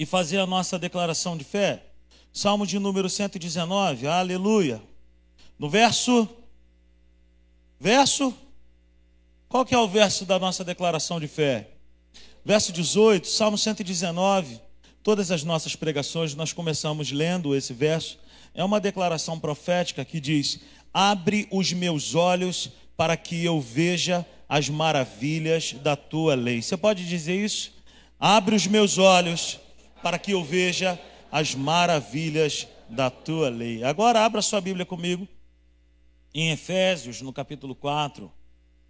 e fazer a nossa declaração de fé? Salmo de número 119, aleluia. No verso. Verso. Qual que é o verso da nossa declaração de fé? Verso 18, Salmo 119. Todas as nossas pregações nós começamos lendo esse verso. É uma declaração profética que diz: Abre os meus olhos para que eu veja as maravilhas da tua lei. Você pode dizer isso? Abre os meus olhos para que eu veja as maravilhas da tua lei. Agora abra sua Bíblia comigo em Efésios, no capítulo 4,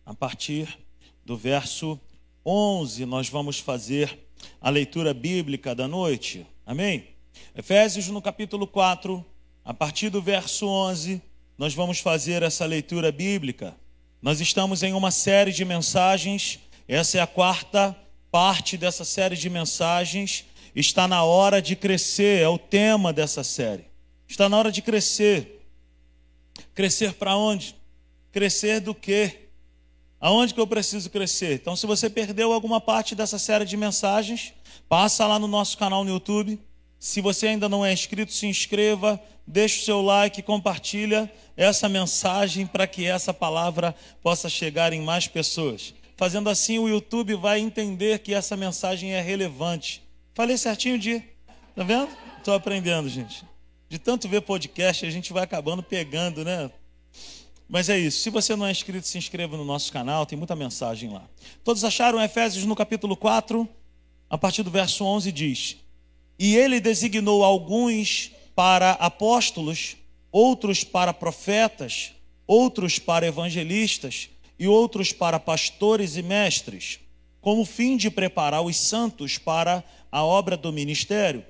a partir do verso 11, nós vamos fazer a leitura bíblica da noite. Amém? Efésios, no capítulo 4, a partir do verso 11, nós vamos fazer essa leitura bíblica. Nós estamos em uma série de mensagens, essa é a quarta parte dessa série de mensagens Está na hora de crescer, é o tema dessa série. Está na hora de crescer. Crescer para onde? Crescer do quê? Aonde que eu preciso crescer? Então, se você perdeu alguma parte dessa série de mensagens, passa lá no nosso canal no YouTube. Se você ainda não é inscrito, se inscreva, deixe o seu like, compartilha essa mensagem para que essa palavra possa chegar em mais pessoas. Fazendo assim, o YouTube vai entender que essa mensagem é relevante Falei certinho de. Tá vendo? Estou aprendendo, gente. De tanto ver podcast, a gente vai acabando pegando, né? Mas é isso. Se você não é inscrito, se inscreva no nosso canal, tem muita mensagem lá. Todos acharam Efésios no capítulo 4, a partir do verso 11 diz: E ele designou alguns para apóstolos, outros para profetas, outros para evangelistas e outros para pastores e mestres, com o fim de preparar os santos para a obra do ministério,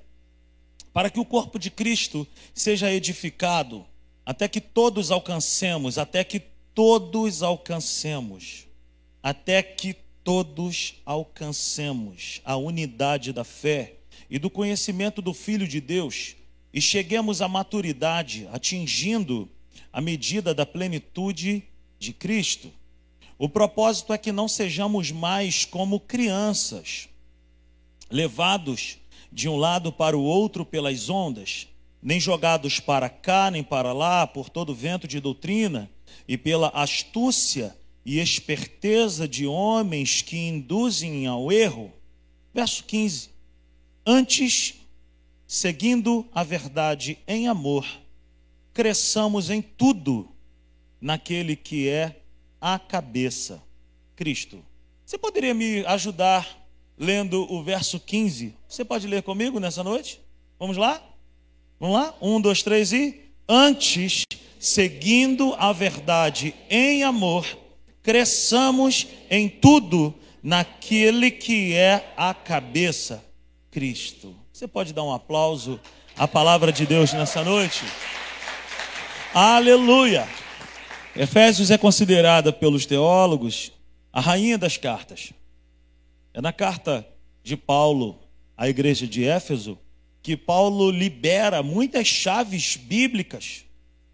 para que o corpo de Cristo seja edificado, até que todos alcancemos, até que todos alcancemos, até que todos alcancemos a unidade da fé e do conhecimento do Filho de Deus e cheguemos à maturidade, atingindo a medida da plenitude de Cristo. O propósito é que não sejamos mais como crianças levados de um lado para o outro pelas ondas, nem jogados para cá nem para lá por todo vento de doutrina e pela astúcia e esperteza de homens que induzem ao erro. Verso 15. Antes, seguindo a verdade em amor, cresçamos em tudo naquele que é a cabeça, Cristo. Você poderia me ajudar lendo o verso 15. Você pode ler comigo nessa noite? Vamos lá? Vamos lá? Um, dois, três e. Antes, seguindo a verdade em amor, cresçamos em tudo naquele que é a cabeça, Cristo. Você pode dar um aplauso à palavra de Deus nessa noite? Aleluia! Efésios é considerada pelos teólogos a rainha das cartas. É na carta de Paulo à igreja de Éfeso que Paulo libera muitas chaves bíblicas,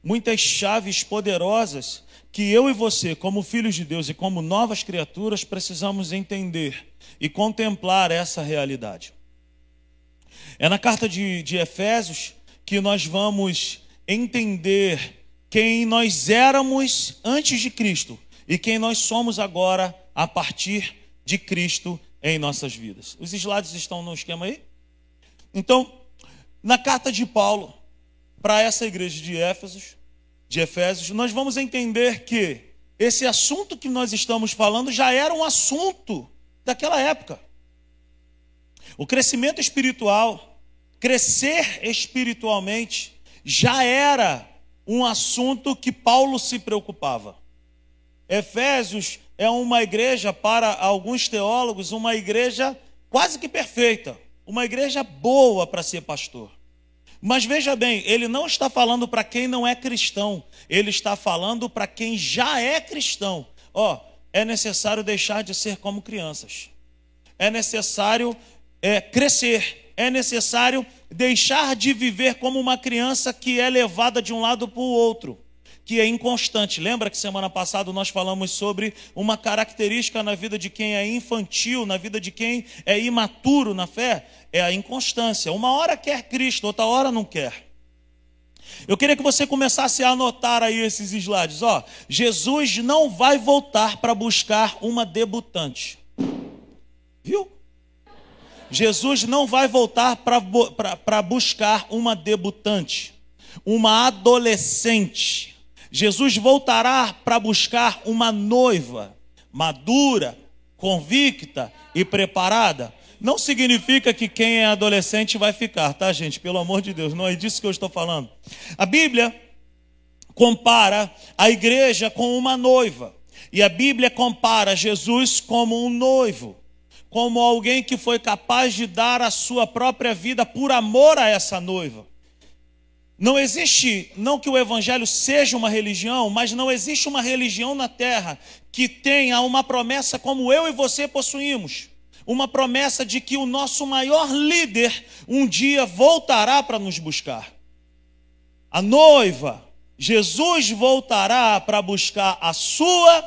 muitas chaves poderosas que eu e você, como filhos de Deus e como novas criaturas, precisamos entender e contemplar essa realidade. É na carta de, de Efésios que nós vamos entender quem nós éramos antes de Cristo e quem nós somos agora a partir de Cristo em nossas vidas. Os slides estão no esquema aí? Então, na carta de Paulo para essa igreja de Éfesos, de Efésios, nós vamos entender que esse assunto que nós estamos falando já era um assunto daquela época. O crescimento espiritual, crescer espiritualmente, já era um assunto que Paulo se preocupava. Efésios é uma igreja, para alguns teólogos, uma igreja quase que perfeita, uma igreja boa para ser pastor. Mas veja bem, ele não está falando para quem não é cristão, ele está falando para quem já é cristão. Ó, oh, é necessário deixar de ser como crianças, é necessário é, crescer, é necessário deixar de viver como uma criança que é levada de um lado para o outro que é inconstante. Lembra que semana passada nós falamos sobre uma característica na vida de quem é infantil, na vida de quem é imaturo na fé? É a inconstância. Uma hora quer Cristo, outra hora não quer. Eu queria que você começasse a anotar aí esses slides. Ó, Jesus não vai voltar para buscar uma debutante. Viu? Jesus não vai voltar para buscar uma debutante, uma adolescente. Jesus voltará para buscar uma noiva madura, convicta e preparada. Não significa que quem é adolescente vai ficar, tá, gente? Pelo amor de Deus, não é disso que eu estou falando. A Bíblia compara a igreja com uma noiva. E a Bíblia compara Jesus como um noivo, como alguém que foi capaz de dar a sua própria vida por amor a essa noiva. Não existe, não que o evangelho seja uma religião, mas não existe uma religião na terra que tenha uma promessa como eu e você possuímos. Uma promessa de que o nosso maior líder um dia voltará para nos buscar. A noiva, Jesus voltará para buscar a sua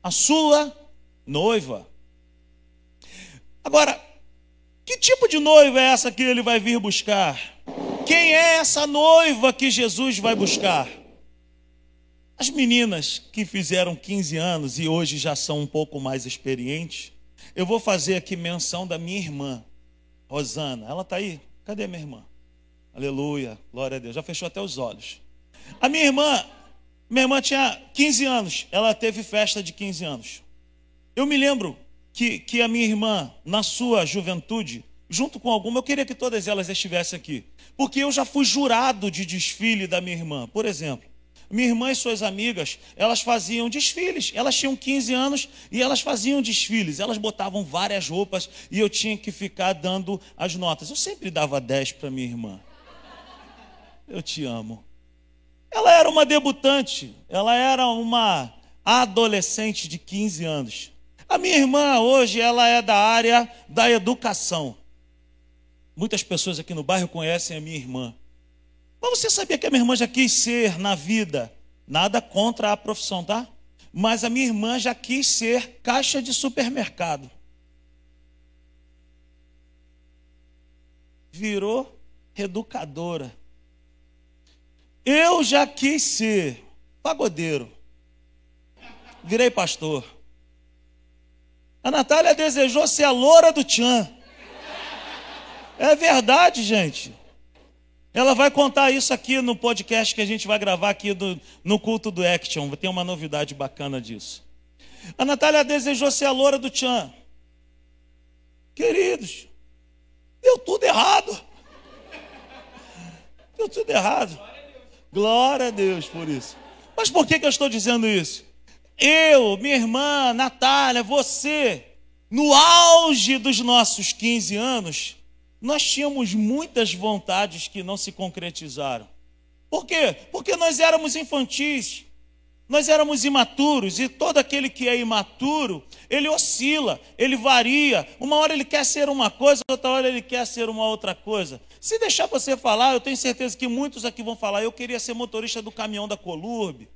a sua noiva. Agora, que tipo de noiva é essa que ele vai vir buscar? Quem é essa noiva que Jesus vai buscar? As meninas que fizeram 15 anos e hoje já são um pouco mais experientes, eu vou fazer aqui menção da minha irmã, Rosana. Ela está aí? Cadê minha irmã? Aleluia, glória a Deus. Já fechou até os olhos. A minha irmã, minha irmã tinha 15 anos, ela teve festa de 15 anos. Eu me lembro que, que a minha irmã, na sua juventude, junto com alguma, eu queria que todas elas estivessem aqui. Porque eu já fui jurado de desfile da minha irmã. Por exemplo, minha irmã e suas amigas, elas faziam desfiles. Elas tinham 15 anos e elas faziam desfiles. Elas botavam várias roupas e eu tinha que ficar dando as notas. Eu sempre dava 10 para minha irmã. Eu te amo. Ela era uma debutante, ela era uma adolescente de 15 anos. A minha irmã hoje ela é da área da educação. Muitas pessoas aqui no bairro conhecem a minha irmã. Mas você sabia que a minha irmã já quis ser na vida? Nada contra a profissão, tá? Mas a minha irmã já quis ser caixa de supermercado. Virou educadora. Eu já quis ser pagodeiro. Virei pastor. A Natália desejou ser a loura do Tchan. É verdade, gente. Ela vai contar isso aqui no podcast que a gente vai gravar aqui do, no culto do Action. Tem uma novidade bacana disso. A Natália desejou ser a loura do Tchan. Queridos, deu tudo errado. Deu tudo errado. Glória a Deus por isso. Mas por que, que eu estou dizendo isso? Eu, minha irmã, Natália, você, no auge dos nossos 15 anos, nós tínhamos muitas vontades que não se concretizaram. Por quê? Porque nós éramos infantis, nós éramos imaturos, e todo aquele que é imaturo, ele oscila, ele varia. Uma hora ele quer ser uma coisa, outra hora ele quer ser uma outra coisa. Se deixar você falar, eu tenho certeza que muitos aqui vão falar: eu queria ser motorista do caminhão da Colurbe,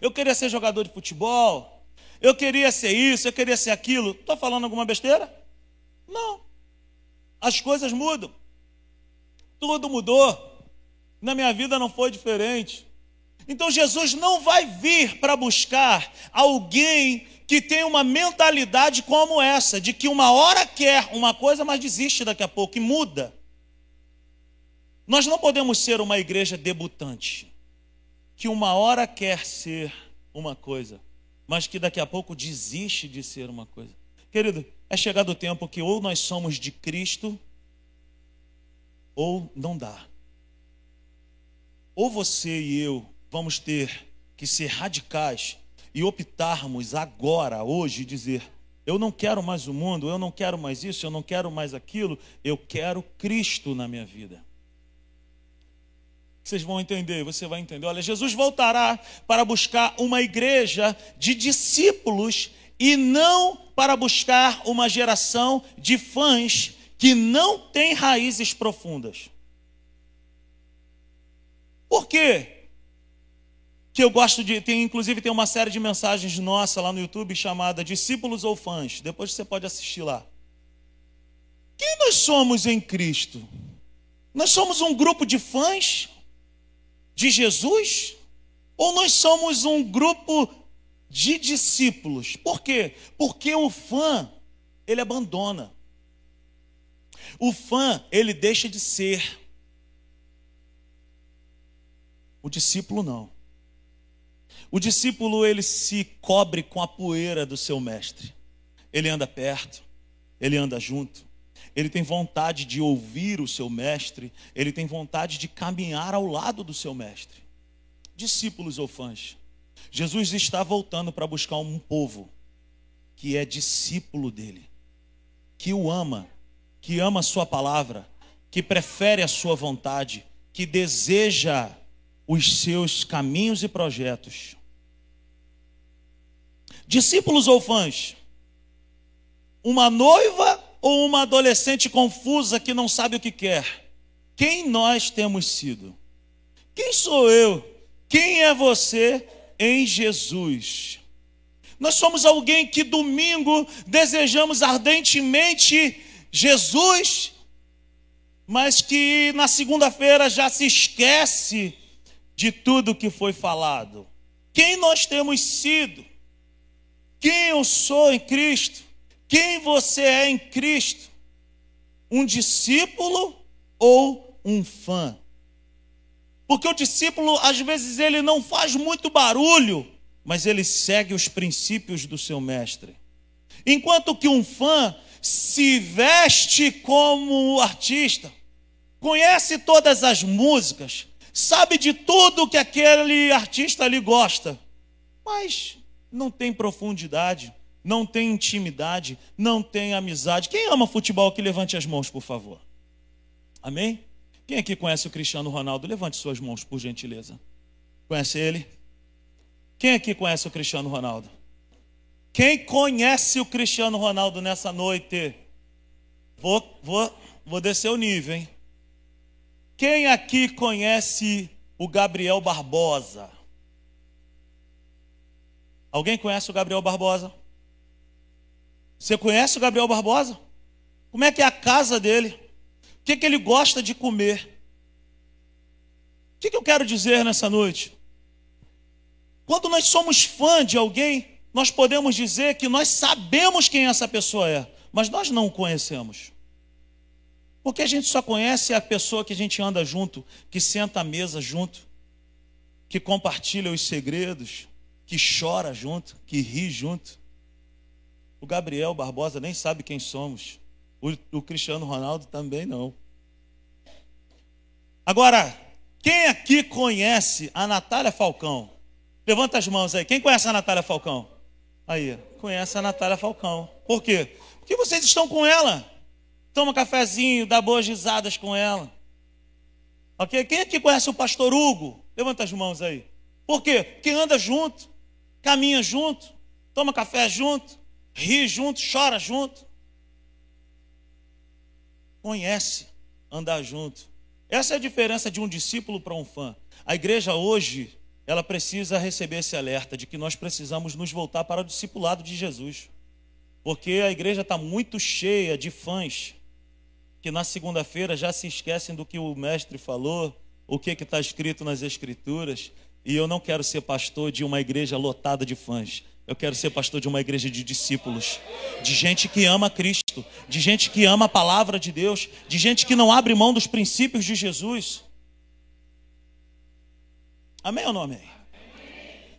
eu queria ser jogador de futebol, eu queria ser isso, eu queria ser aquilo. Estou falando alguma besteira? Não as coisas mudam. Tudo mudou. Na minha vida não foi diferente. Então Jesus não vai vir para buscar alguém que tem uma mentalidade como essa, de que uma hora quer uma coisa, mas desiste daqui a pouco e muda. Nós não podemos ser uma igreja debutante, que uma hora quer ser uma coisa, mas que daqui a pouco desiste de ser uma coisa. Querido, é chegado o tempo que ou nós somos de Cristo, ou não dá. Ou você e eu vamos ter que ser radicais e optarmos agora, hoje, dizer: eu não quero mais o mundo, eu não quero mais isso, eu não quero mais aquilo, eu quero Cristo na minha vida. Vocês vão entender, você vai entender. Olha, Jesus voltará para buscar uma igreja de discípulos e não para buscar uma geração de fãs que não tem raízes profundas. Por quê? que eu gosto de. Tem, inclusive, tem uma série de mensagens nossa lá no YouTube chamada Discípulos ou Fãs. Depois você pode assistir lá. Quem nós somos em Cristo? Nós somos um grupo de fãs de Jesus? Ou nós somos um grupo de discípulos? Por quê? Porque o fã, ele abandona. O fã, ele deixa de ser. O discípulo não. O discípulo ele se cobre com a poeira do seu mestre. Ele anda perto, ele anda junto, ele tem vontade de ouvir o seu mestre, ele tem vontade de caminhar ao lado do seu mestre. Discípulos ou fãs, Jesus está voltando para buscar um povo que é discípulo dele, que o ama, que ama a sua palavra, que prefere a sua vontade, que deseja os seus caminhos e projetos. Discípulos ou fãs? Uma noiva ou uma adolescente confusa que não sabe o que quer? Quem nós temos sido? Quem sou eu? Quem é você em Jesus? Nós somos alguém que domingo desejamos ardentemente Jesus, mas que na segunda-feira já se esquece de tudo que foi falado. Quem nós temos sido? quem eu sou em Cristo, quem você é em Cristo, um discípulo ou um fã. Porque o discípulo, às vezes, ele não faz muito barulho, mas ele segue os princípios do seu mestre. Enquanto que um fã se veste como artista, conhece todas as músicas, sabe de tudo que aquele artista ali gosta, mas não tem profundidade, não tem intimidade, não tem amizade. Quem ama futebol que levante as mãos, por favor. Amém? Quem aqui conhece o Cristiano Ronaldo? Levante suas mãos, por gentileza. Conhece ele? Quem aqui conhece o Cristiano Ronaldo? Quem conhece o Cristiano Ronaldo nessa noite? Vou, vou, vou descer o nível, hein? Quem aqui conhece o Gabriel Barbosa? Alguém conhece o Gabriel Barbosa? Você conhece o Gabriel Barbosa? Como é que é a casa dele? O que, que ele gosta de comer? O que, que eu quero dizer nessa noite? Quando nós somos fã de alguém, nós podemos dizer que nós sabemos quem essa pessoa é, mas nós não o conhecemos. Porque a gente só conhece a pessoa que a gente anda junto, que senta à mesa junto, que compartilha os segredos, que chora junto, que ri junto. O Gabriel Barbosa nem sabe quem somos. O, o Cristiano Ronaldo também não. Agora, quem aqui conhece a Natália Falcão? Levanta as mãos aí. Quem conhece a Natália Falcão? Aí, conhece a Natália Falcão. Por quê? Porque vocês estão com ela. Toma cafezinho, dá boas risadas com ela. Ok? Quem aqui conhece o pastor Hugo? Levanta as mãos aí. Por quê? Porque anda junto caminha junto, toma café junto, ri junto, chora junto. Conhece andar junto. Essa é a diferença de um discípulo para um fã. A igreja hoje, ela precisa receber esse alerta de que nós precisamos nos voltar para o discipulado de Jesus. Porque a igreja está muito cheia de fãs que na segunda-feira já se esquecem do que o mestre falou, o que está escrito nas escrituras, e eu não quero ser pastor de uma igreja lotada de fãs. Eu quero ser pastor de uma igreja de discípulos, de gente que ama Cristo, de gente que ama a palavra de Deus, de gente que não abre mão dos princípios de Jesus. Amém ou não amém?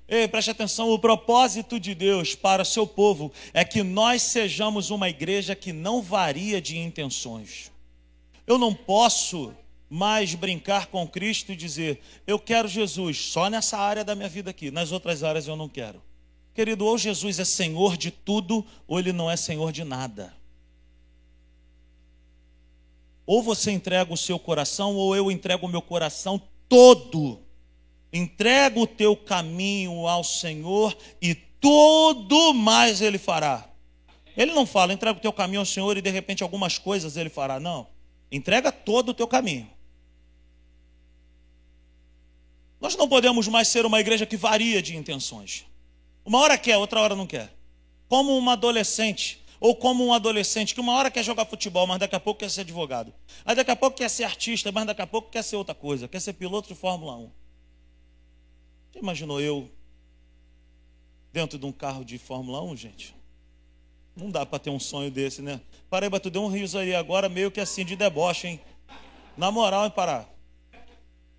Ei, preste atenção, o propósito de Deus para seu povo é que nós sejamos uma igreja que não varia de intenções. Eu não posso mais brincar com Cristo e dizer: Eu quero Jesus só nessa área da minha vida aqui, nas outras áreas eu não quero. Querido, ou Jesus é Senhor de tudo, ou Ele não é Senhor de nada. Ou você entrega o seu coração, ou eu entrego o meu coração todo. Entrega o teu caminho ao Senhor e tudo mais Ele fará. Ele não fala, entrega o teu caminho ao Senhor e de repente algumas coisas Ele fará. Não. Entrega todo o teu caminho. Nós não podemos mais ser uma igreja que varia de intenções. Uma hora quer, outra hora não quer. Como uma adolescente, ou como um adolescente que uma hora quer jogar futebol, mas daqui a pouco quer ser advogado. Aí daqui a pouco quer ser artista, mas daqui a pouco quer ser outra coisa, quer ser piloto de Fórmula 1. Já imaginou eu dentro de um carro de Fórmula 1, gente? Não dá para ter um sonho desse, né? Paraíba, tu deu um riso aí agora, meio que assim, de deboche, hein? Na moral, hein, Pará?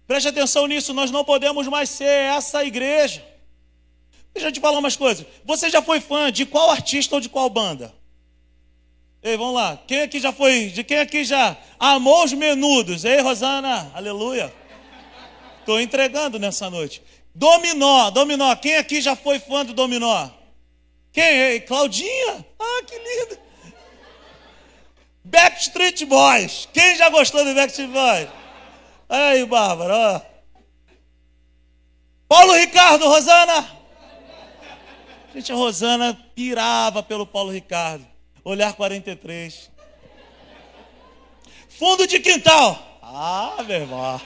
Preste atenção nisso, nós não podemos mais ser essa igreja. Deixa eu te falar umas coisas. Você já foi fã de qual artista ou de qual banda? Ei, vamos lá. Quem aqui já foi? De quem aqui já amou os menudos? Ei, Rosana, aleluia. Estou entregando nessa noite. Dominó, Dominó. Quem aqui já foi fã do Dominó? Quem? Ei, Claudinha? Ah, que lindo. Backstreet Boys. Quem já gostou do Backstreet Boys? Aí, Bárbara, ó. Paulo Ricardo, Rosana. Gente, a Rosana pirava pelo Paulo Ricardo. Olhar 43. Fundo de quintal. Ah, meu irmão.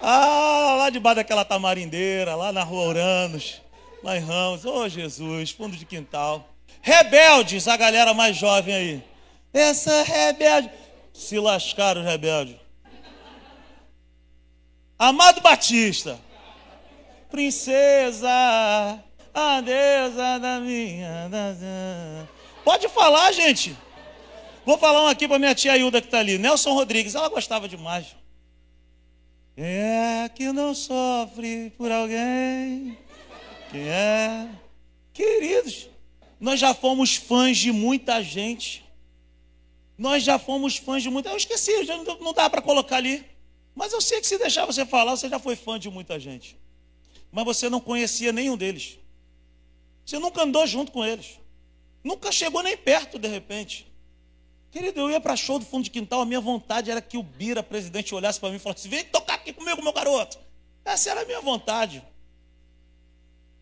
Ah, lá debaixo daquela tamarindeira, lá na rua Uranos, lá em Ramos. Ô oh, Jesus, fundo de quintal. Rebeldes, a galera mais jovem aí. Essa rebelde. Se lascaram os rebeldes. Amado Batista. Princesa, a deusa da minha. Pode falar, gente. Vou falar um aqui para minha tia Hilda que está ali. Nelson Rodrigues, ela gostava demais. Quem é que não sofre por alguém? Quem é? Queridos, nós já fomos fãs de muita gente. Nós já fomos fãs de muita. Eu esqueci, já não dá para colocar ali. Mas eu sei que se deixar você falar, você já foi fã de muita gente. Mas você não conhecia nenhum deles. Você nunca andou junto com eles. Nunca chegou nem perto, de repente. Querido, eu ia para show do fundo de quintal, a minha vontade era que o Bira, presidente, olhasse para mim e falasse: vem tocar aqui comigo, meu garoto. Essa era a minha vontade.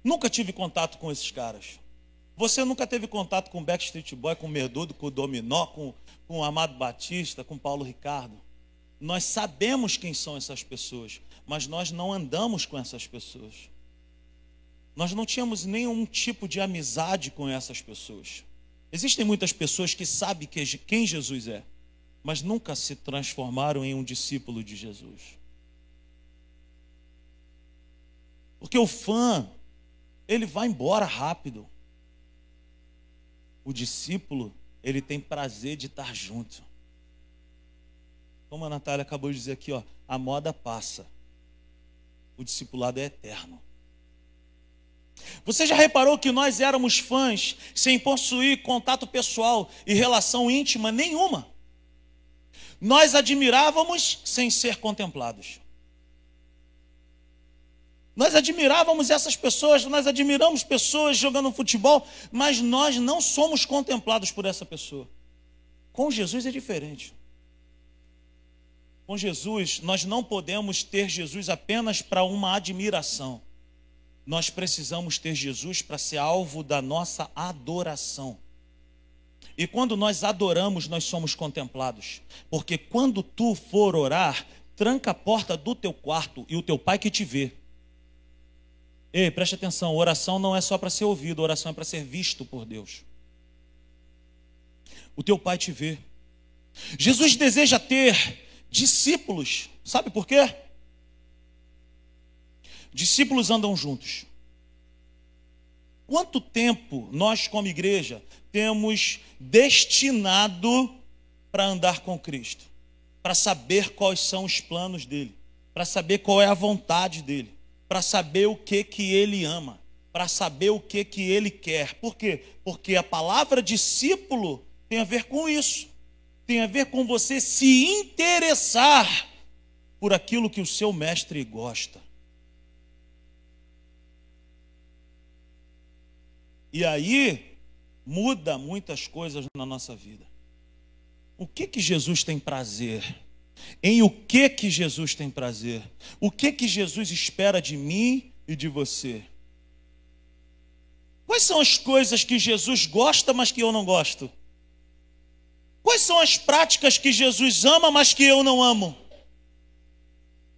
Nunca tive contato com esses caras. Você nunca teve contato com Backstreet Boy, com o Merdudo, com o Dominó, com, com o Amado Batista, com Paulo Ricardo. Nós sabemos quem são essas pessoas, mas nós não andamos com essas pessoas. Nós não tínhamos nenhum tipo de amizade com essas pessoas. Existem muitas pessoas que sabem quem Jesus é, mas nunca se transformaram em um discípulo de Jesus. Porque o fã, ele vai embora rápido. O discípulo, ele tem prazer de estar junto. Como a Natália acabou de dizer aqui, ó, a moda passa. O discipulado é eterno. Você já reparou que nós éramos fãs sem possuir contato pessoal e relação íntima nenhuma? Nós admirávamos sem ser contemplados. Nós admirávamos essas pessoas, nós admiramos pessoas jogando futebol, mas nós não somos contemplados por essa pessoa. Com Jesus é diferente. Com Jesus, nós não podemos ter Jesus apenas para uma admiração. Nós precisamos ter Jesus para ser alvo da nossa adoração. E quando nós adoramos, nós somos contemplados. Porque quando tu for orar, tranca a porta do teu quarto e o teu pai que te vê. Ei, preste atenção, oração não é só para ser ouvido, oração é para ser visto por Deus. O teu pai te vê. Jesus deseja ter discípulos. Sabe por quê? Discípulos andam juntos. Quanto tempo nós, como igreja, temos destinado para andar com Cristo? Para saber quais são os planos dele, para saber qual é a vontade dele, para saber o que que ele ama, para saber o que que ele quer. Por quê? Porque a palavra discípulo tem a ver com isso tem a ver com você se interessar por aquilo que o seu mestre gosta. E aí muda muitas coisas na nossa vida. O que que Jesus tem prazer? Em o que que Jesus tem prazer? O que que Jesus espera de mim e de você? Quais são as coisas que Jesus gosta, mas que eu não gosto? Quais são as práticas que Jesus ama, mas que eu não amo?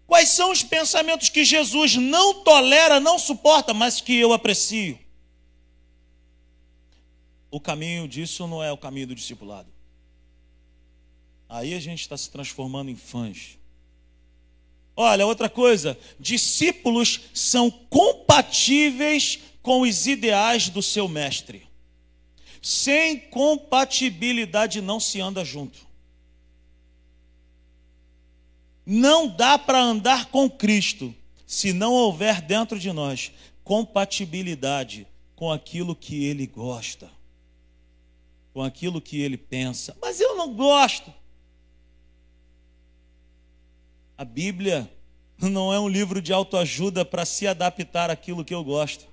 Quais são os pensamentos que Jesus não tolera, não suporta, mas que eu aprecio? O caminho disso não é o caminho do discipulado. Aí a gente está se transformando em fãs. Olha, outra coisa: discípulos são compatíveis com os ideais do seu mestre. Sem compatibilidade não se anda junto. Não dá para andar com Cristo se não houver dentro de nós compatibilidade com aquilo que ele gosta, com aquilo que ele pensa. Mas eu não gosto. A Bíblia não é um livro de autoajuda para se adaptar àquilo que eu gosto.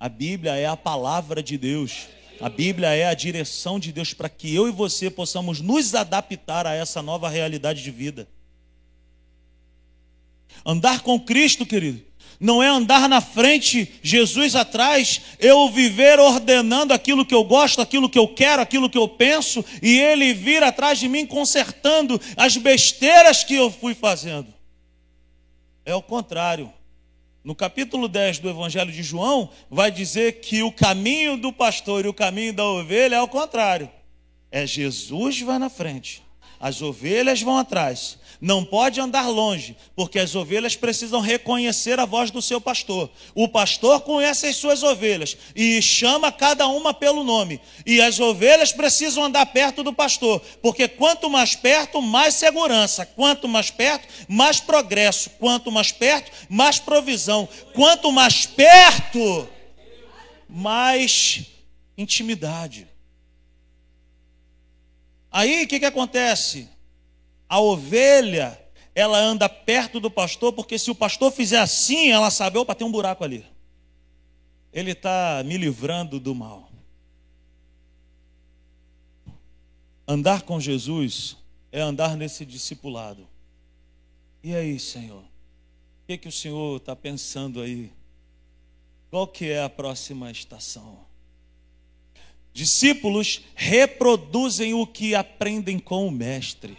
A Bíblia é a palavra de Deus. A Bíblia é a direção de Deus para que eu e você possamos nos adaptar a essa nova realidade de vida. Andar com Cristo, querido, não é andar na frente, Jesus atrás, eu viver ordenando aquilo que eu gosto, aquilo que eu quero, aquilo que eu penso, e Ele vir atrás de mim consertando as besteiras que eu fui fazendo. É o contrário. No capítulo 10 do Evangelho de João, vai dizer que o caminho do pastor e o caminho da ovelha é o contrário. É Jesus vai na frente, as ovelhas vão atrás não pode andar longe, porque as ovelhas precisam reconhecer a voz do seu pastor. O pastor conhece as suas ovelhas e chama cada uma pelo nome. E as ovelhas precisam andar perto do pastor, porque quanto mais perto, mais segurança. Quanto mais perto, mais progresso. Quanto mais perto, mais provisão. Quanto mais perto, mais intimidade. Aí o que, que acontece? A ovelha, ela anda perto do pastor, porque se o pastor fizer assim, ela sabe, opa, tem um buraco ali. Ele está me livrando do mal. Andar com Jesus é andar nesse discipulado. E aí, Senhor? O que, que o Senhor está pensando aí? Qual que é a próxima estação? Discípulos reproduzem o que aprendem com o mestre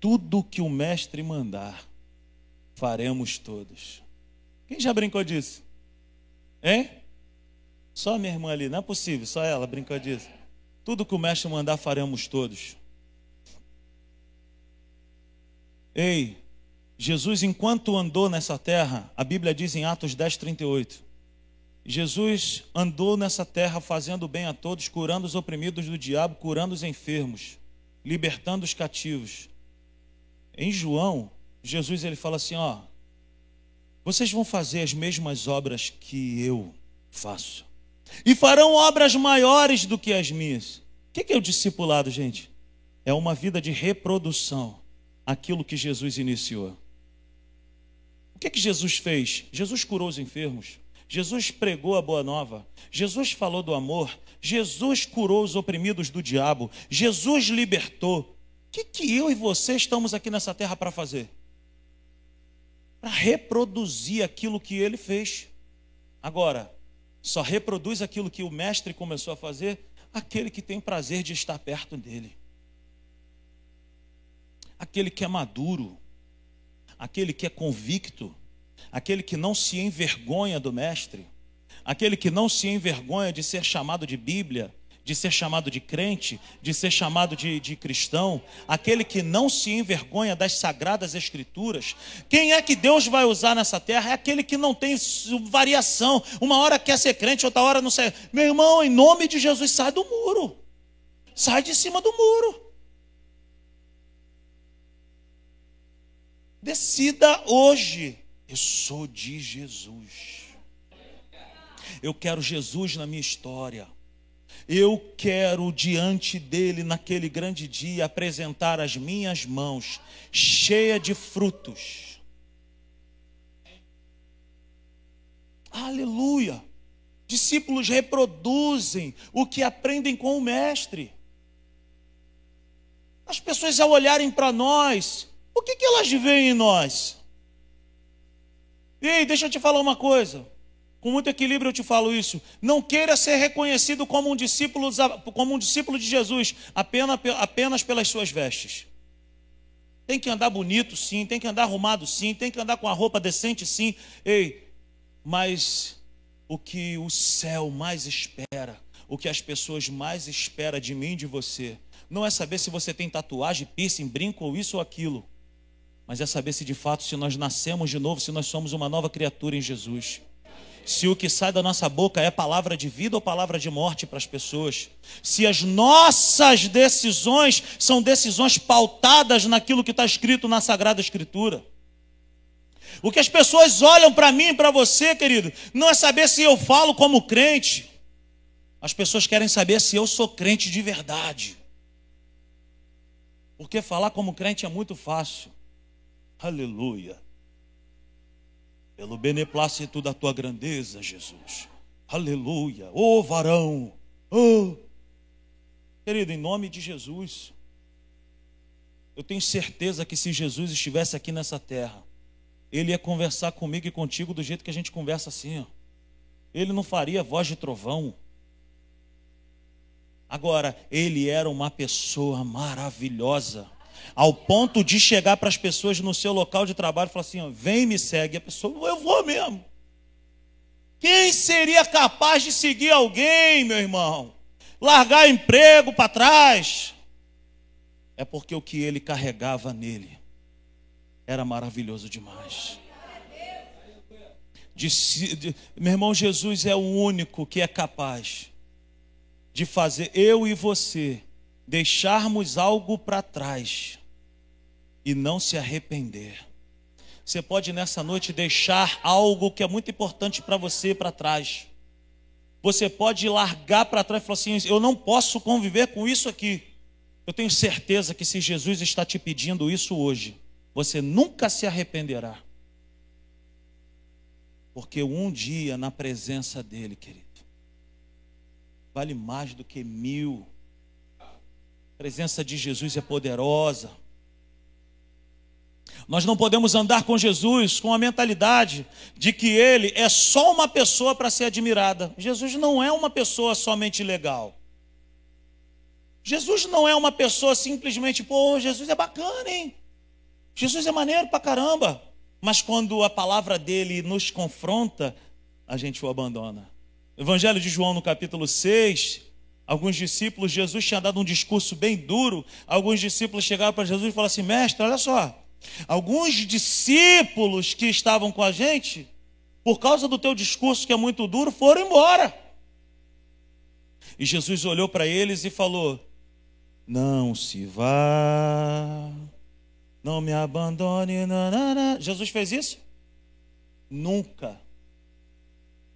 tudo que o mestre mandar, faremos todos. Quem já brincou disso? Hein? Só minha irmã ali, não é possível, só ela brincou disso. Tudo que o mestre mandar, faremos todos. Ei, Jesus, enquanto andou nessa terra, a Bíblia diz em Atos 10, 38. Jesus andou nessa terra fazendo bem a todos, curando os oprimidos do diabo, curando os enfermos, libertando os cativos, em João, Jesus ele fala assim, ó, vocês vão fazer as mesmas obras que eu faço. E farão obras maiores do que as minhas. O que é o discipulado, gente? É uma vida de reprodução, aquilo que Jesus iniciou. O que, é que Jesus fez? Jesus curou os enfermos. Jesus pregou a boa nova. Jesus falou do amor. Jesus curou os oprimidos do diabo. Jesus libertou. O que, que eu e você estamos aqui nessa terra para fazer? Para reproduzir aquilo que ele fez. Agora, só reproduz aquilo que o mestre começou a fazer aquele que tem prazer de estar perto dele. Aquele que é maduro, aquele que é convicto, aquele que não se envergonha do mestre, aquele que não se envergonha de ser chamado de Bíblia, de ser chamado de crente, de ser chamado de, de cristão, aquele que não se envergonha das sagradas escrituras. Quem é que Deus vai usar nessa terra? É aquele que não tem variação. Uma hora quer ser crente, outra hora não sei. Meu irmão, em nome de Jesus, sai do muro. Sai de cima do muro. Decida hoje. Eu sou de Jesus. Eu quero Jesus na minha história. Eu quero diante dele, naquele grande dia, apresentar as minhas mãos cheias de frutos. Aleluia! Discípulos reproduzem o que aprendem com o Mestre. As pessoas, ao olharem para nós, o que, que elas veem em nós? Ei, deixa eu te falar uma coisa. Com muito equilíbrio eu te falo isso. Não queira ser reconhecido como um discípulo, como um discípulo de Jesus apenas, apenas pelas suas vestes. tem que andar bonito sim, tem que andar arrumado sim, tem que andar com a roupa decente sim. Ei, mas o que o céu mais espera, o que as pessoas mais esperam de mim de você, não é saber se você tem tatuagem, piercing, brinco ou isso ou aquilo, mas é saber se de fato se nós nascemos de novo, se nós somos uma nova criatura em Jesus se o que sai da nossa boca é palavra de vida ou palavra de morte para as pessoas, se as nossas decisões são decisões pautadas naquilo que está escrito na Sagrada Escritura. O que as pessoas olham para mim e para você, querido, não é saber se eu falo como crente, as pessoas querem saber se eu sou crente de verdade. Porque falar como crente é muito fácil. Aleluia pelo beneplácito da tua grandeza, Jesus. Aleluia. Ô oh, varão. Oh. Querido, em nome de Jesus, eu tenho certeza que se Jesus estivesse aqui nessa terra, ele ia conversar comigo e contigo do jeito que a gente conversa assim. Ó. Ele não faria voz de trovão. Agora, ele era uma pessoa maravilhosa ao ponto de chegar para as pessoas no seu local de trabalho e falar assim: vem me segue. A pessoa, eu vou mesmo. Quem seria capaz de seguir alguém, meu irmão? Largar emprego para trás? É porque o que ele carregava nele era maravilhoso demais. De, de, meu irmão, Jesus é o único que é capaz de fazer eu e você deixarmos algo para trás e não se arrepender. Você pode nessa noite deixar algo que é muito importante para você para trás. Você pode largar para trás e falar assim: eu não posso conviver com isso aqui. Eu tenho certeza que se Jesus está te pedindo isso hoje, você nunca se arrependerá. Porque um dia na presença dele, querido, vale mais do que mil a presença de Jesus é poderosa. Nós não podemos andar com Jesus com a mentalidade de que ele é só uma pessoa para ser admirada. Jesus não é uma pessoa somente legal. Jesus não é uma pessoa simplesmente, pô, Jesus é bacana, hein? Jesus é maneiro pra caramba. Mas quando a palavra dele nos confronta, a gente o abandona. Evangelho de João, no capítulo 6, Alguns discípulos, Jesus tinha dado um discurso bem duro. Alguns discípulos chegaram para Jesus e falaram assim: Mestre, olha só. Alguns discípulos que estavam com a gente, por causa do teu discurso que é muito duro, foram embora. E Jesus olhou para eles e falou: Não se vá, não me abandone. Nanana. Jesus fez isso? Nunca.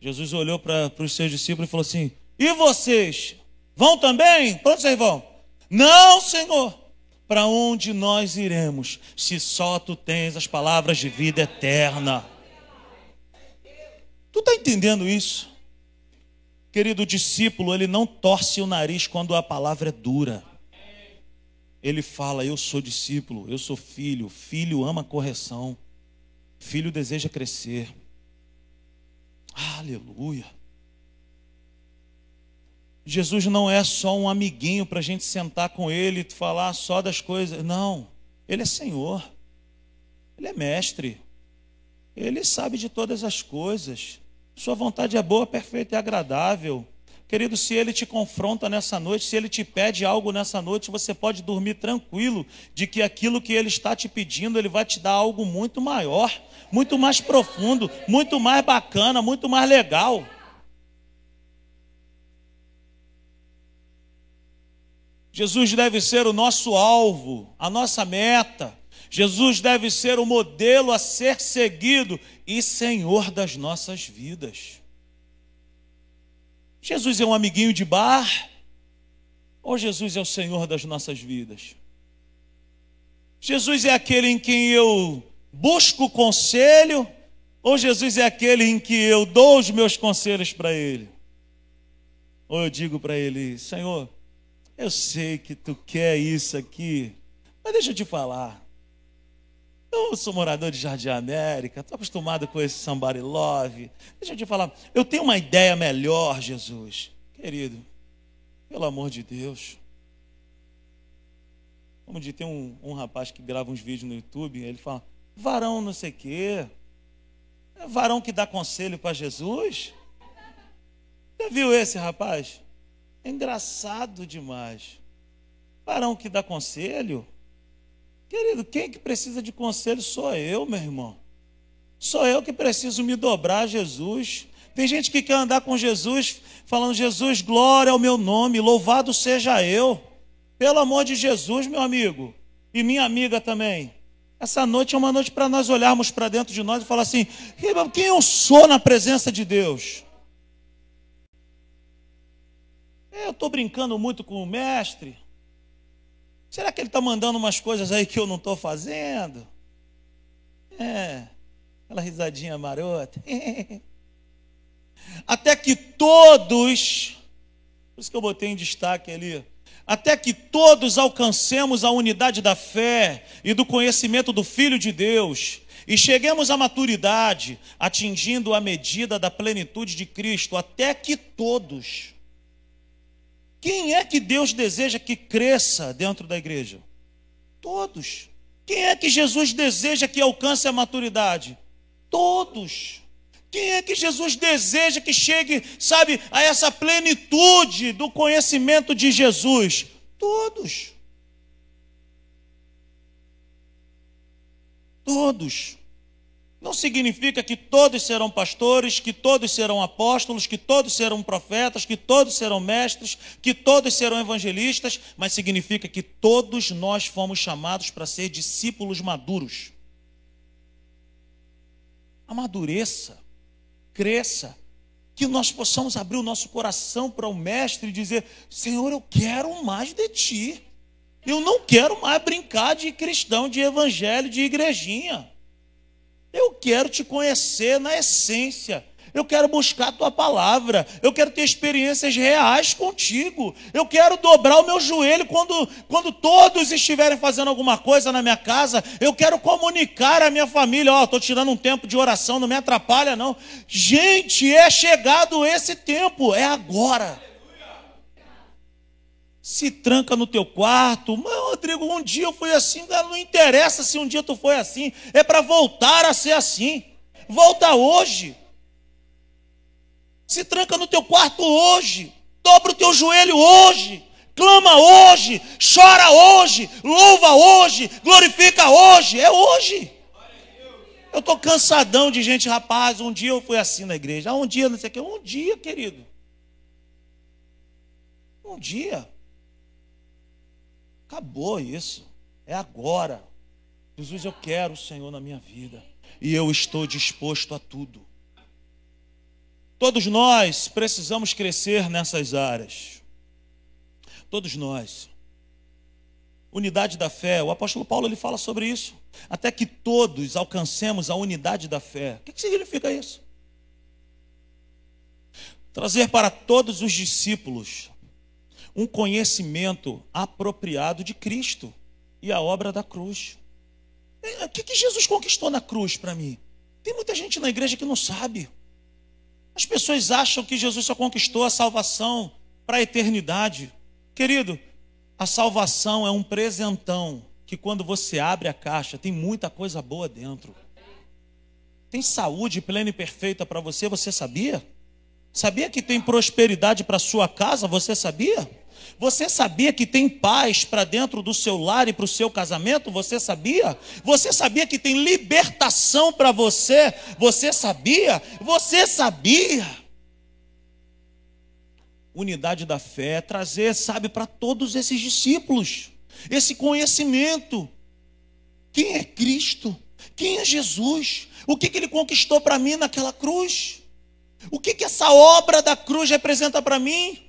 Jesus olhou para os seus discípulos e falou assim: E vocês? Vão também? Para onde vocês vão? Não, Senhor. Para onde nós iremos, se só tu tens as palavras de vida eterna? Tu está entendendo isso? Querido discípulo, ele não torce o nariz quando a palavra é dura. Ele fala: Eu sou discípulo, eu sou filho. Filho ama correção, filho deseja crescer. Aleluia. Jesus não é só um amiguinho para a gente sentar com ele e falar só das coisas. Não, ele é Senhor, ele é mestre, ele sabe de todas as coisas. Sua vontade é boa, perfeita e agradável. Querido, se ele te confronta nessa noite, se ele te pede algo nessa noite, você pode dormir tranquilo de que aquilo que ele está te pedindo, ele vai te dar algo muito maior, muito mais profundo, muito mais bacana, muito mais legal. Jesus deve ser o nosso alvo, a nossa meta. Jesus deve ser o modelo a ser seguido e Senhor das nossas vidas. Jesus é um amiguinho de bar ou Jesus é o Senhor das nossas vidas? Jesus é aquele em quem eu busco conselho ou Jesus é aquele em que eu dou os meus conselhos para ele? Ou eu digo para ele, Senhor, eu sei que tu quer isso aqui, mas deixa eu te falar. Eu sou morador de Jardim América, estou acostumado com esse somebody love. Deixa eu te falar, eu tenho uma ideia melhor, Jesus. Querido, pelo amor de Deus. Como de tem um, um rapaz que grava uns vídeos no YouTube, ele fala, varão não sei o quê. É varão que dá conselho para Jesus. Já viu esse rapaz? É engraçado demais. Varão que dá conselho. Querido, quem que precisa de conselho sou eu, meu irmão. Sou eu que preciso me dobrar a Jesus. Tem gente que quer andar com Jesus, falando: Jesus, glória ao meu nome, louvado seja eu. Pelo amor de Jesus, meu amigo, e minha amiga também. Essa noite é uma noite para nós olharmos para dentro de nós e falar assim: quem eu sou na presença de Deus? Eu estou brincando muito com o mestre. Será que ele está mandando umas coisas aí que eu não estou fazendo? É, aquela risadinha marota. Até que todos, por isso que eu botei em destaque ali, até que todos alcancemos a unidade da fé e do conhecimento do Filho de Deus e cheguemos à maturidade, atingindo a medida da plenitude de Cristo, até que todos. Quem é que Deus deseja que cresça dentro da igreja? Todos. Quem é que Jesus deseja que alcance a maturidade? Todos. Quem é que Jesus deseja que chegue, sabe, a essa plenitude do conhecimento de Jesus? Todos. Todos. Não significa que todos serão pastores, que todos serão apóstolos, que todos serão profetas, que todos serão mestres, que todos serão evangelistas, mas significa que todos nós fomos chamados para ser discípulos maduros. Amadureça cresça, que nós possamos abrir o nosso coração para o Mestre e dizer: Senhor, eu quero mais de Ti. Eu não quero mais brincar de cristão, de evangelho, de igrejinha. Eu quero te conhecer na essência. Eu quero buscar a tua palavra, eu quero ter experiências reais contigo, eu quero dobrar o meu joelho quando, quando todos estiverem fazendo alguma coisa na minha casa, eu quero comunicar à minha família: Ó, oh, estou tirando um tempo de oração, não me atrapalha, não. Gente, é chegado esse tempo, é agora se tranca no teu quarto. Mas, Rodrigo, um dia eu fui assim, não interessa se um dia tu foi assim, é para voltar a ser assim. Volta hoje. Se tranca no teu quarto hoje. Dobra o teu joelho hoje. Clama hoje. Chora hoje. Louva hoje. Glorifica hoje. É hoje. Eu estou cansadão de gente, rapaz. Um dia eu fui assim na igreja. Ah, um dia, não sei o que. Um dia, querido. Um dia. Acabou isso. É agora. Jesus, eu quero o Senhor na minha vida. E eu estou disposto a tudo. Todos nós precisamos crescer nessas áreas. Todos nós. Unidade da fé. O apóstolo Paulo ele fala sobre isso. Até que todos alcancemos a unidade da fé. O que significa isso? Trazer para todos os discípulos um conhecimento apropriado de Cristo e a obra da cruz. O que Jesus conquistou na cruz para mim? Tem muita gente na igreja que não sabe. As pessoas acham que Jesus só conquistou a salvação para a eternidade. Querido, a salvação é um presentão que quando você abre a caixa tem muita coisa boa dentro. Tem saúde plena e perfeita para você, você sabia? Sabia que tem prosperidade para sua casa, você sabia? Você sabia que tem paz para dentro do seu lar e para o seu casamento? Você sabia? Você sabia que tem libertação para você? Você sabia? Você sabia? Unidade da fé, trazer, sabe, para todos esses discípulos, esse conhecimento. Quem é Cristo? Quem é Jesus? O que, que ele conquistou para mim naquela cruz? O que, que essa obra da cruz representa para mim?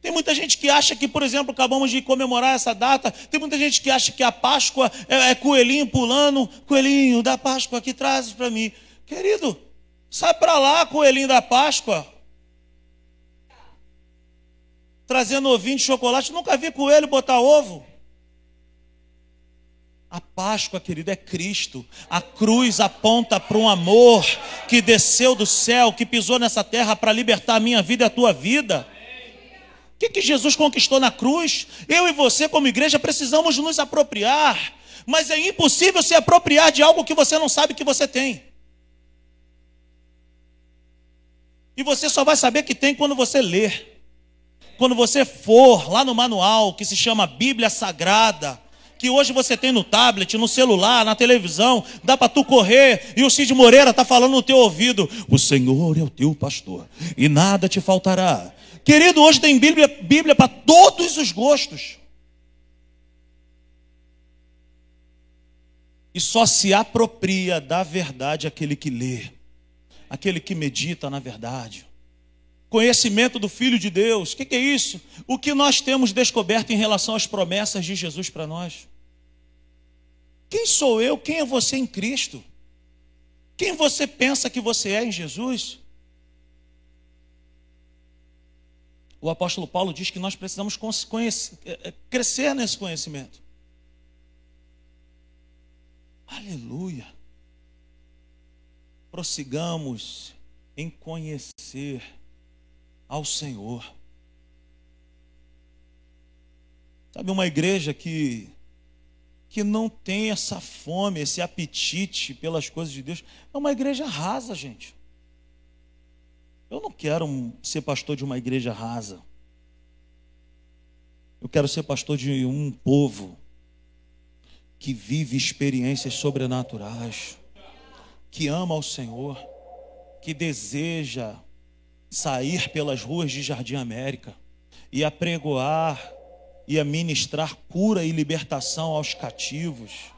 Tem muita gente que acha que, por exemplo, acabamos de comemorar essa data. Tem muita gente que acha que a Páscoa é, é coelhinho pulando, coelhinho da Páscoa que traz para mim. Querido, sai para lá, coelhinho da Páscoa. Trazendo ovinho de chocolate. Nunca vi coelho botar ovo. A Páscoa, querido, é Cristo. A cruz aponta para um amor que desceu do céu, que pisou nessa terra para libertar a minha vida e a tua vida. Que, que Jesus conquistou na cruz? Eu e você, como igreja, precisamos nos apropriar. Mas é impossível se apropriar de algo que você não sabe que você tem. E você só vai saber que tem quando você ler. Quando você for lá no manual que se chama Bíblia Sagrada, que hoje você tem no tablet, no celular, na televisão, dá para tu correr e o Cid Moreira tá falando no teu ouvido: "O Senhor é o teu pastor e nada te faltará". Querido, hoje tem Bíblia, Bíblia para todos os gostos. E só se apropria da verdade aquele que lê, aquele que medita na verdade. Conhecimento do Filho de Deus, o que, que, é isso? O que nós temos descoberto em relação às promessas de Jesus para nós. Quem sou eu? Quem é você em Cristo? Quem você pensa que você é em Jesus? O apóstolo Paulo diz que nós precisamos é, é, crescer nesse conhecimento. Aleluia. Prossigamos em conhecer ao Senhor. Sabe, uma igreja que que não tem essa fome, esse apetite pelas coisas de Deus, é uma igreja rasa, gente. Eu não quero ser pastor de uma igreja rasa. Eu quero ser pastor de um povo que vive experiências sobrenaturais, que ama ao Senhor, que deseja sair pelas ruas de Jardim América e apregoar e a ministrar cura e libertação aos cativos.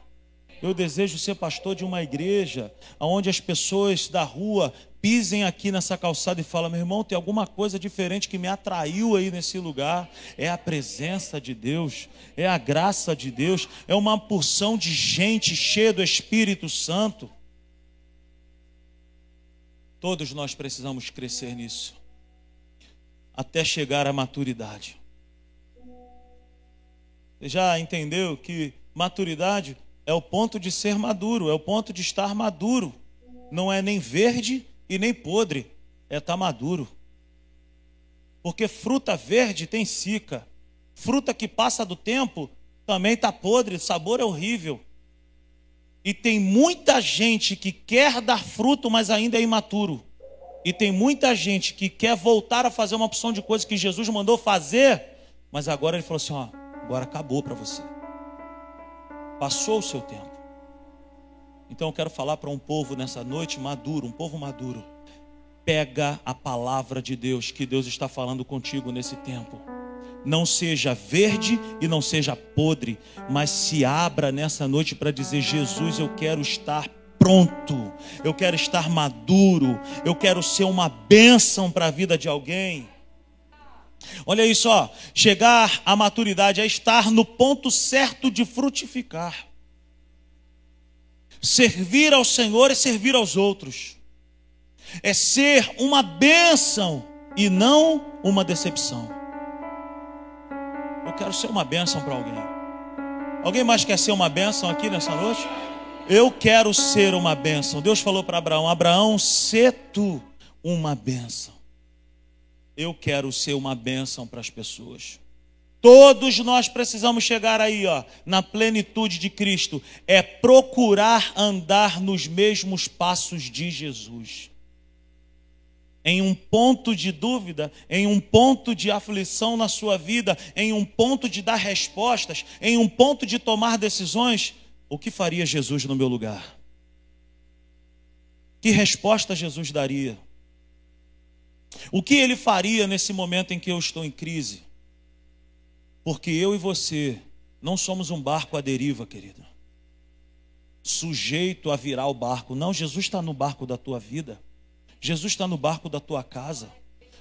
Eu desejo ser pastor de uma igreja onde as pessoas da rua pisem aqui nessa calçada e falem: meu irmão, tem alguma coisa diferente que me atraiu aí nesse lugar. É a presença de Deus, é a graça de Deus, é uma porção de gente cheia do Espírito Santo. Todos nós precisamos crescer nisso, até chegar à maturidade. Você já entendeu que maturidade é o ponto de ser maduro, é o ponto de estar maduro. Não é nem verde e nem podre, é estar tá maduro. Porque fruta verde tem cica, fruta que passa do tempo também está podre, o sabor é horrível. E tem muita gente que quer dar fruto, mas ainda é imaturo. E tem muita gente que quer voltar a fazer uma opção de coisa que Jesus mandou fazer, mas agora ele falou assim: ó, agora acabou para você. Passou o seu tempo. Então eu quero falar para um povo nessa noite maduro, um povo maduro. Pega a palavra de Deus que Deus está falando contigo nesse tempo. Não seja verde e não seja podre, mas se abra nessa noite para dizer: Jesus, eu quero estar pronto, eu quero estar maduro, eu quero ser uma bênção para a vida de alguém. Olha isso, chegar à maturidade é estar no ponto certo de frutificar. Servir ao Senhor é servir aos outros. É ser uma bênção e não uma decepção. Eu quero ser uma bênção para alguém. Alguém mais quer ser uma bênção aqui nessa noite? Eu quero ser uma bênção. Deus falou para Abraão: Abraão, se tu uma bênção. Eu quero ser uma bênção para as pessoas. Todos nós precisamos chegar aí, ó, na plenitude de Cristo, é procurar andar nos mesmos passos de Jesus. Em um ponto de dúvida, em um ponto de aflição na sua vida, em um ponto de dar respostas, em um ponto de tomar decisões, o que faria Jesus no meu lugar? Que resposta Jesus daria? O que ele faria nesse momento em que eu estou em crise? Porque eu e você não somos um barco à deriva, querido. Sujeito a virar o barco. Não, Jesus está no barco da tua vida. Jesus está no barco da tua casa.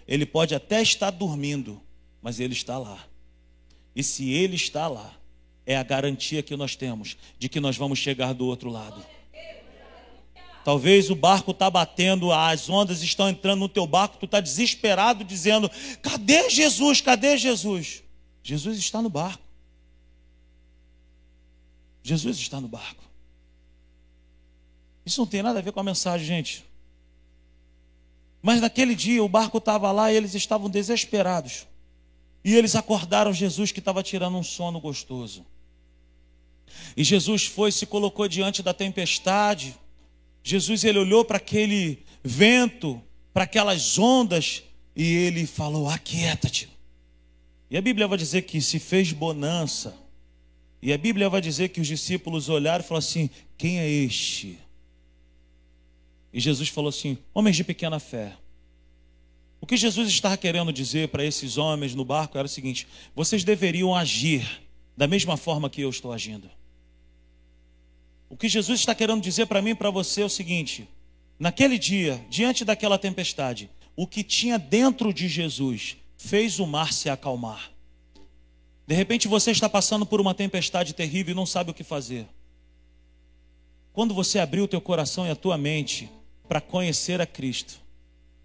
Ele pode até estar dormindo, mas ele está lá. E se ele está lá, é a garantia que nós temos de que nós vamos chegar do outro lado. Talvez o barco está batendo, as ondas estão entrando no teu barco, tu está desesperado, dizendo: cadê Jesus? Cadê Jesus? Jesus está no barco. Jesus está no barco. Isso não tem nada a ver com a mensagem, gente. Mas naquele dia o barco estava lá e eles estavam desesperados. E eles acordaram Jesus que estava tirando um sono gostoso. E Jesus foi, se colocou diante da tempestade. Jesus ele olhou para aquele vento, para aquelas ondas e ele falou: "Aquieta-te". E a Bíblia vai dizer que se fez bonança. E a Bíblia vai dizer que os discípulos olharam e falaram assim: "Quem é este?" E Jesus falou assim: "Homens de pequena fé". O que Jesus estava querendo dizer para esses homens no barco era o seguinte: vocês deveriam agir da mesma forma que eu estou agindo. O que Jesus está querendo dizer para mim e para você é o seguinte: naquele dia, diante daquela tempestade, o que tinha dentro de Jesus fez o mar se acalmar. De repente você está passando por uma tempestade terrível e não sabe o que fazer. Quando você abrir o teu coração e a tua mente para conhecer a Cristo,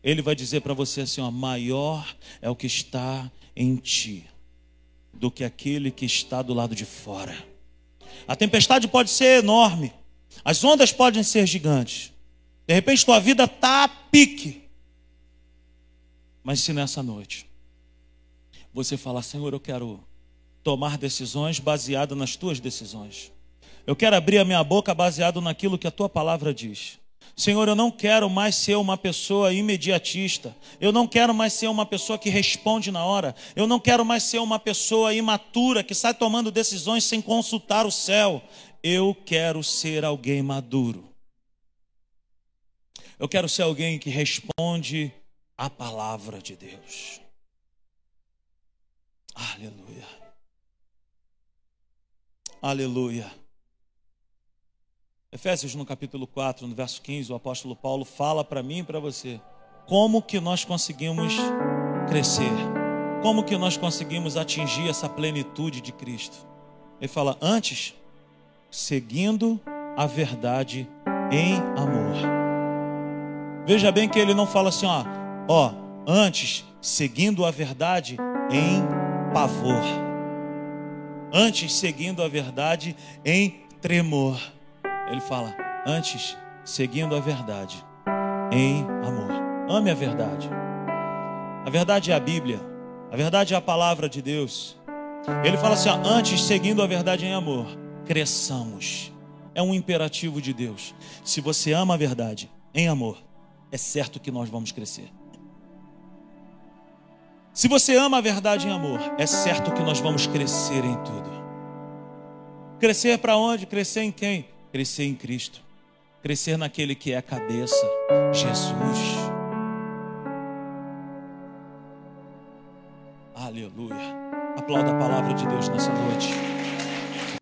Ele vai dizer para você assim: ó, maior é o que está em ti do que aquele que está do lado de fora. A tempestade pode ser enorme, as ondas podem ser gigantes. De repente tua vida está a pique. Mas se nessa noite você falar, Senhor, eu quero tomar decisões baseado nas tuas decisões. Eu quero abrir a minha boca baseado naquilo que a tua palavra diz. Senhor, eu não quero mais ser uma pessoa imediatista. Eu não quero mais ser uma pessoa que responde na hora. Eu não quero mais ser uma pessoa imatura que sai tomando decisões sem consultar o céu. Eu quero ser alguém maduro. Eu quero ser alguém que responde à palavra de Deus. Aleluia. Aleluia. Efésios no capítulo 4, no verso 15, o apóstolo Paulo fala para mim e para você como que nós conseguimos crescer, como que nós conseguimos atingir essa plenitude de Cristo. Ele fala: antes, seguindo a verdade em amor. Veja bem que ele não fala assim, ó, ó, antes, seguindo a verdade em pavor. Antes, seguindo a verdade em tremor. Ele fala: antes, seguindo a verdade, em amor. Ame a verdade. A verdade é a Bíblia. A verdade é a palavra de Deus. Ele fala assim: antes, seguindo a verdade em amor, cresçamos. É um imperativo de Deus. Se você ama a verdade em amor, é certo que nós vamos crescer. Se você ama a verdade em amor, é certo que nós vamos crescer em tudo. Crescer para onde? Crescer em quem? Crescer em Cristo. Crescer naquele que é a cabeça, Jesus. Aleluia. Aplauda a palavra de Deus nessa noite.